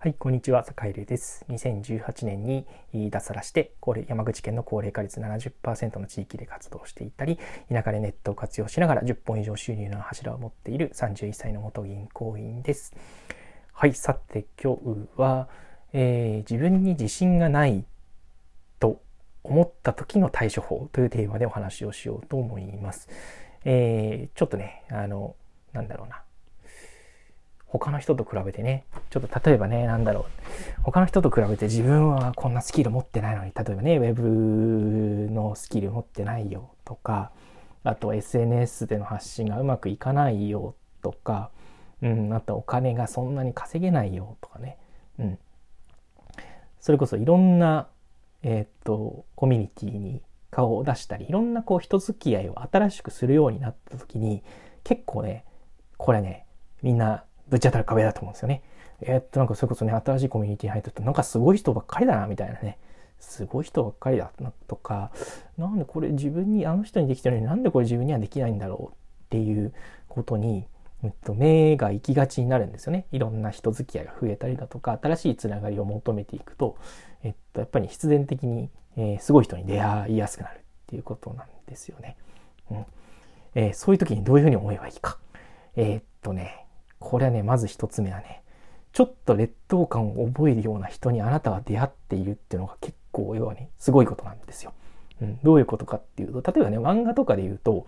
はい、こんにちは、坂入です。2018年に脱サラして、山口県の高齢化率70%の地域で活動していたり、田舎でネットを活用しながら10本以上収入の柱を持っている31歳の元銀行員です。はい、さて今日は、えー、自分に自信がないと思った時の対処法というテーマでお話をしようと思います。えー、ちょっとね、あの、なんだろうな。他の人と比べてね、ちょっと例えばね、なんだろう。他の人と比べて自分はこんなスキル持ってないのに、例えばね、ウェブのスキル持ってないよとか、あと SNS での発信がうまくいかないよとか、うん、あとお金がそんなに稼げないよとかね。うん。それこそいろんな、えー、っと、コミュニティに顔を出したり、いろんなこう人付き合いを新しくするようになった時に、結構ね、これね、みんなぶち当たる壁だと思うんですよね。えー、っと、なんかそれこそね、新しいコミュニティに入ったと、なんかすごい人ばっかりだな、みたいなね。すごい人ばっかりだな、とか、なんでこれ自分に、あの人にできてるのになんでこれ自分にはできないんだろうっていうことに、えっと、目が行きがちになるんですよね。いろんな人付き合いが増えたりだとか、新しいつながりを求めていくと、えっと、やっぱり必然的に、えー、すごい人に出会いやすくなるっていうことなんですよね。うんえー、そういう時にどういうふうに思えばいいか。えー、っとね、これはね、まず一つ目はね、ちょっと劣等感を覚えるような人にあなたは出会っているっていうのが結構要はね、すごいことなんですよ。うん、どういうことかっていうと、例えばね、漫画とかで言うと、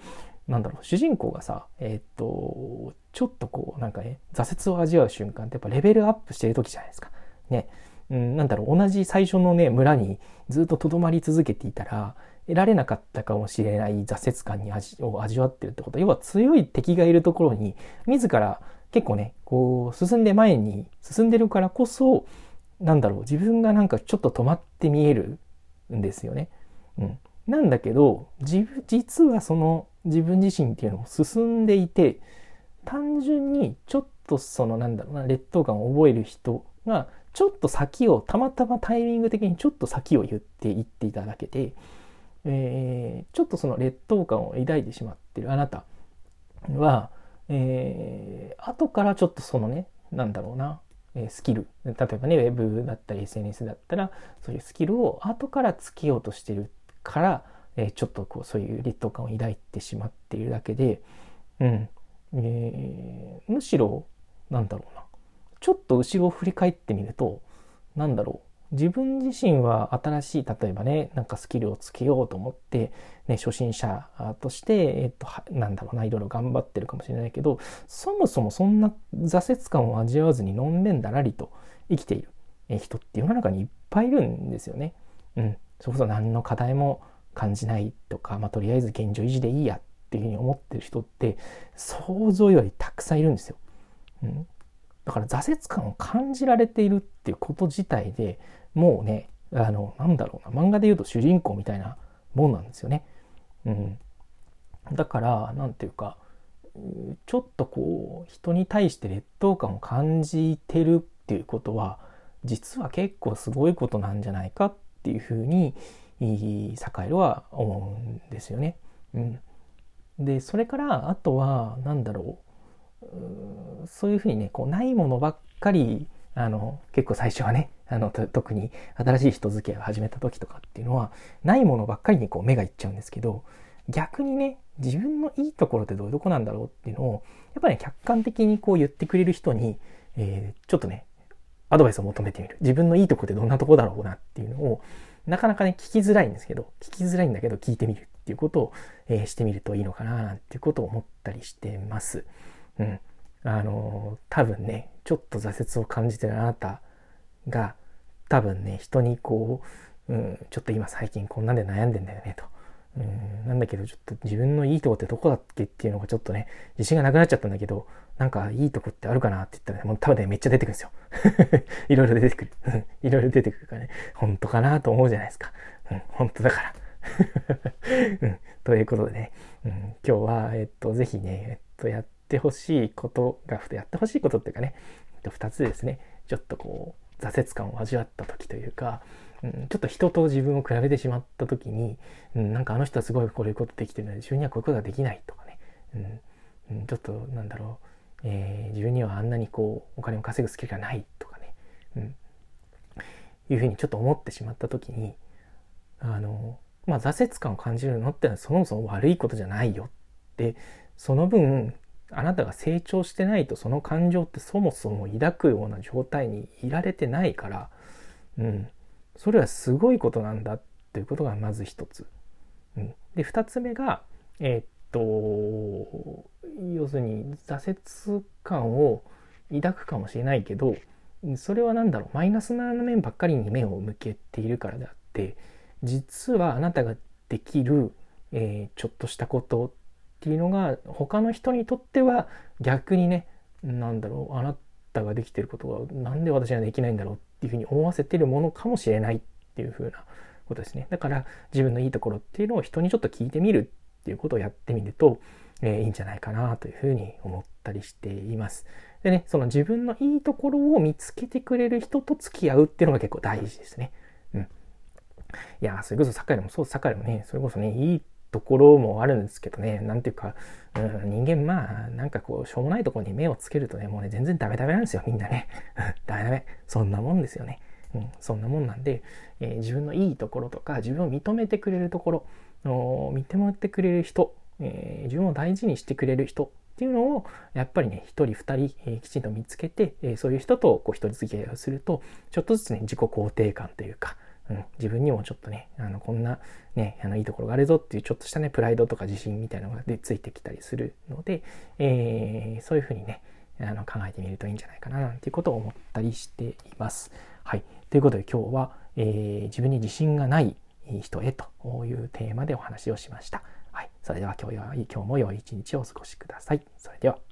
なんだろう、主人公がさ、えー、っと、ちょっとこう、なんかね、挫折を味わう瞬間ってやっぱレベルアップしてる時じゃないですか。ね。うん、なんだろう、同じ最初のね、村にずっと留まり続けていたら、得られなかったかもしれない挫折感に味を味わってるってこと要は強い敵がいるところに、自ら結構ね、こう、進んで前に進んでるからこそ、なんだろう、自分がなんかちょっと止まって見えるんですよね。うん。なんだけど、自実はその自分自身っていうのも進んでいて、単純にちょっとそのなんだろうな、劣等感を覚える人が、ちょっと先を、たまたまタイミング的にちょっと先を言っていっていただけで、えー、ちょっとその劣等感を抱いてしまってるあなたは、えー、後からちょっとそのね、なんだろうな、えスキル。例えばね、ウェブだったり SNS だったら、そういうスキルを後からつけようとしてるから、えー、ちょっとこう、そういう劣等感を抱いてしまっているだけで、うん。えー、むしろ、なんだろうな。ちょっと後ろを振り返ってみると、なんだろう。自分自身は新しい、例えばね、なんかスキルをつけようと思って、ね、初心者として、えっと、なんだろうな、いろいろ頑張ってるかもしれないけど、そもそもそんな挫折感を味わわずにのんべんだらりと生きている人って世の中にいっぱいいるんですよね。うん。それこそ何の課題も感じないとか、まあ、とりあえず現状維持でいいやっていうふうに思ってる人って、想像よりたくさんいるんですよ。うん。だから挫折感を感じられているっていうこと自体でもうね、あの、なんだろうな、漫画で言うと主人公みたいなもんなんですよね。うん。だから、なんていうか、ちょっとこう、人に対して劣等感を感じてるっていうことは、実は結構すごいことなんじゃないかっていうふうに、サカエルは思うんですよね。うん。で、それから、あとは、なんだろ、うそういうふうにね、こう、ないものばっかり、あの、結構最初はね、あの、特に新しい人付き合いを始めた時とかっていうのは、ないものばっかりにこう目がいっちゃうんですけど、逆にね、自分のいいところってどういうとこなんだろうっていうのを、やっぱり、ね、客観的にこう言ってくれる人に、えー、ちょっとね、アドバイスを求めてみる。自分のいいとこってどんなとこだろうなっていうのを、なかなかね、聞きづらいんですけど、聞きづらいんだけど聞いてみるっていうことを、えー、してみるといいのかななんていうことを思ったりしてます。うん。あの、多分ね、ちょっと挫折を感じてるあなたが、多分ね、人にこう、うん、ちょっと今最近こんなんで悩んでんだよねと。うん、なんだけど、ちょっと自分のいいとこってどこだっけっていうのがちょっとね、自信がなくなっちゃったんだけど、なんかいいとこってあるかなって言ったら、ね、もう多分ね、めっちゃ出てくるんですよ。いろいろ出てくる。いろいろ出てくるからね、本当かなと思うじゃないですか。うん、本当だから。うん、ということでね、うん、今日は、えっと、ぜひね、えっと、やってほしいことが、やってほしいことっていうかね、二つですね、ちょっとこう、挫折感を味わった時というか、うん、ちょっと人と自分を比べてしまった時に、うん、なんかあの人はすごいこういうことできてるので自分にはこういうことができないとかね、うん、ちょっとなんだろう、えー、自分にはあんなにこうお金を稼ぐスキルがないとかね、うん、いうふうにちょっと思ってしまった時にあのまあ挫折感を感じるのってのはそもそも悪いことじゃないよってその分あなたが成長してないとその感情ってそもそも抱くような状態にいられてないから、うん、それはすごいことなんだっていうことがまず一つ。うん、で二つ目がえー、っと要するに挫折感を抱くかもしれないけどそれは何だろう。マイナスな面ばっかりに目を向けているからであって実はあなたができる、えー、ちょっとしたことっていうのが他の人にとっては逆にね何だろうあなたができてることが何で私はできないんだろうっていうふうに思わせてるものかもしれないっていうふうなことですねだから自分のいいところっていうのを人にちょっと聞いてみるっていうことをやってみると、えー、いいんじゃないかなというふうに思ったりしています。でね、その自分のいいところを見つけてくれる人と付き合うっていうのが結構大事ですね。うん。いや、それこそサッカーでもそう、サッカーでもね、それこそね、いいところもあるんですけどね、なんていうか、うん、人間まあ、なんかこう、しょうもないところに目をつけるとね、もうね、全然ダメダメなんですよ、みんなね。ダメダメ。そんなもんですよね。うん、そんなもんなんで、えー、自分のいいところとか、自分を認めてくれるところ、認めてくれる人、えー、自分を大事にしてくれる人っていうのをやっぱりね一人二人、えー、きちんと見つけて、えー、そういう人とこう一人付き合いをするとちょっとずつね自己肯定感というか、うん、自分にもちょっとねあのこんなねあのいいところがあるぞっていうちょっとしたねプライドとか自信みたいなのがでついてきたりするので、えー、そういうふうにねあの考えてみるといいんじゃないかななんていうことを思ったりしています。はい。ということで今日は、えー、自分に自信がない人へというテーマでお話をしました。はい。それでは今日今日も良い一日をお過ごしください。それでは。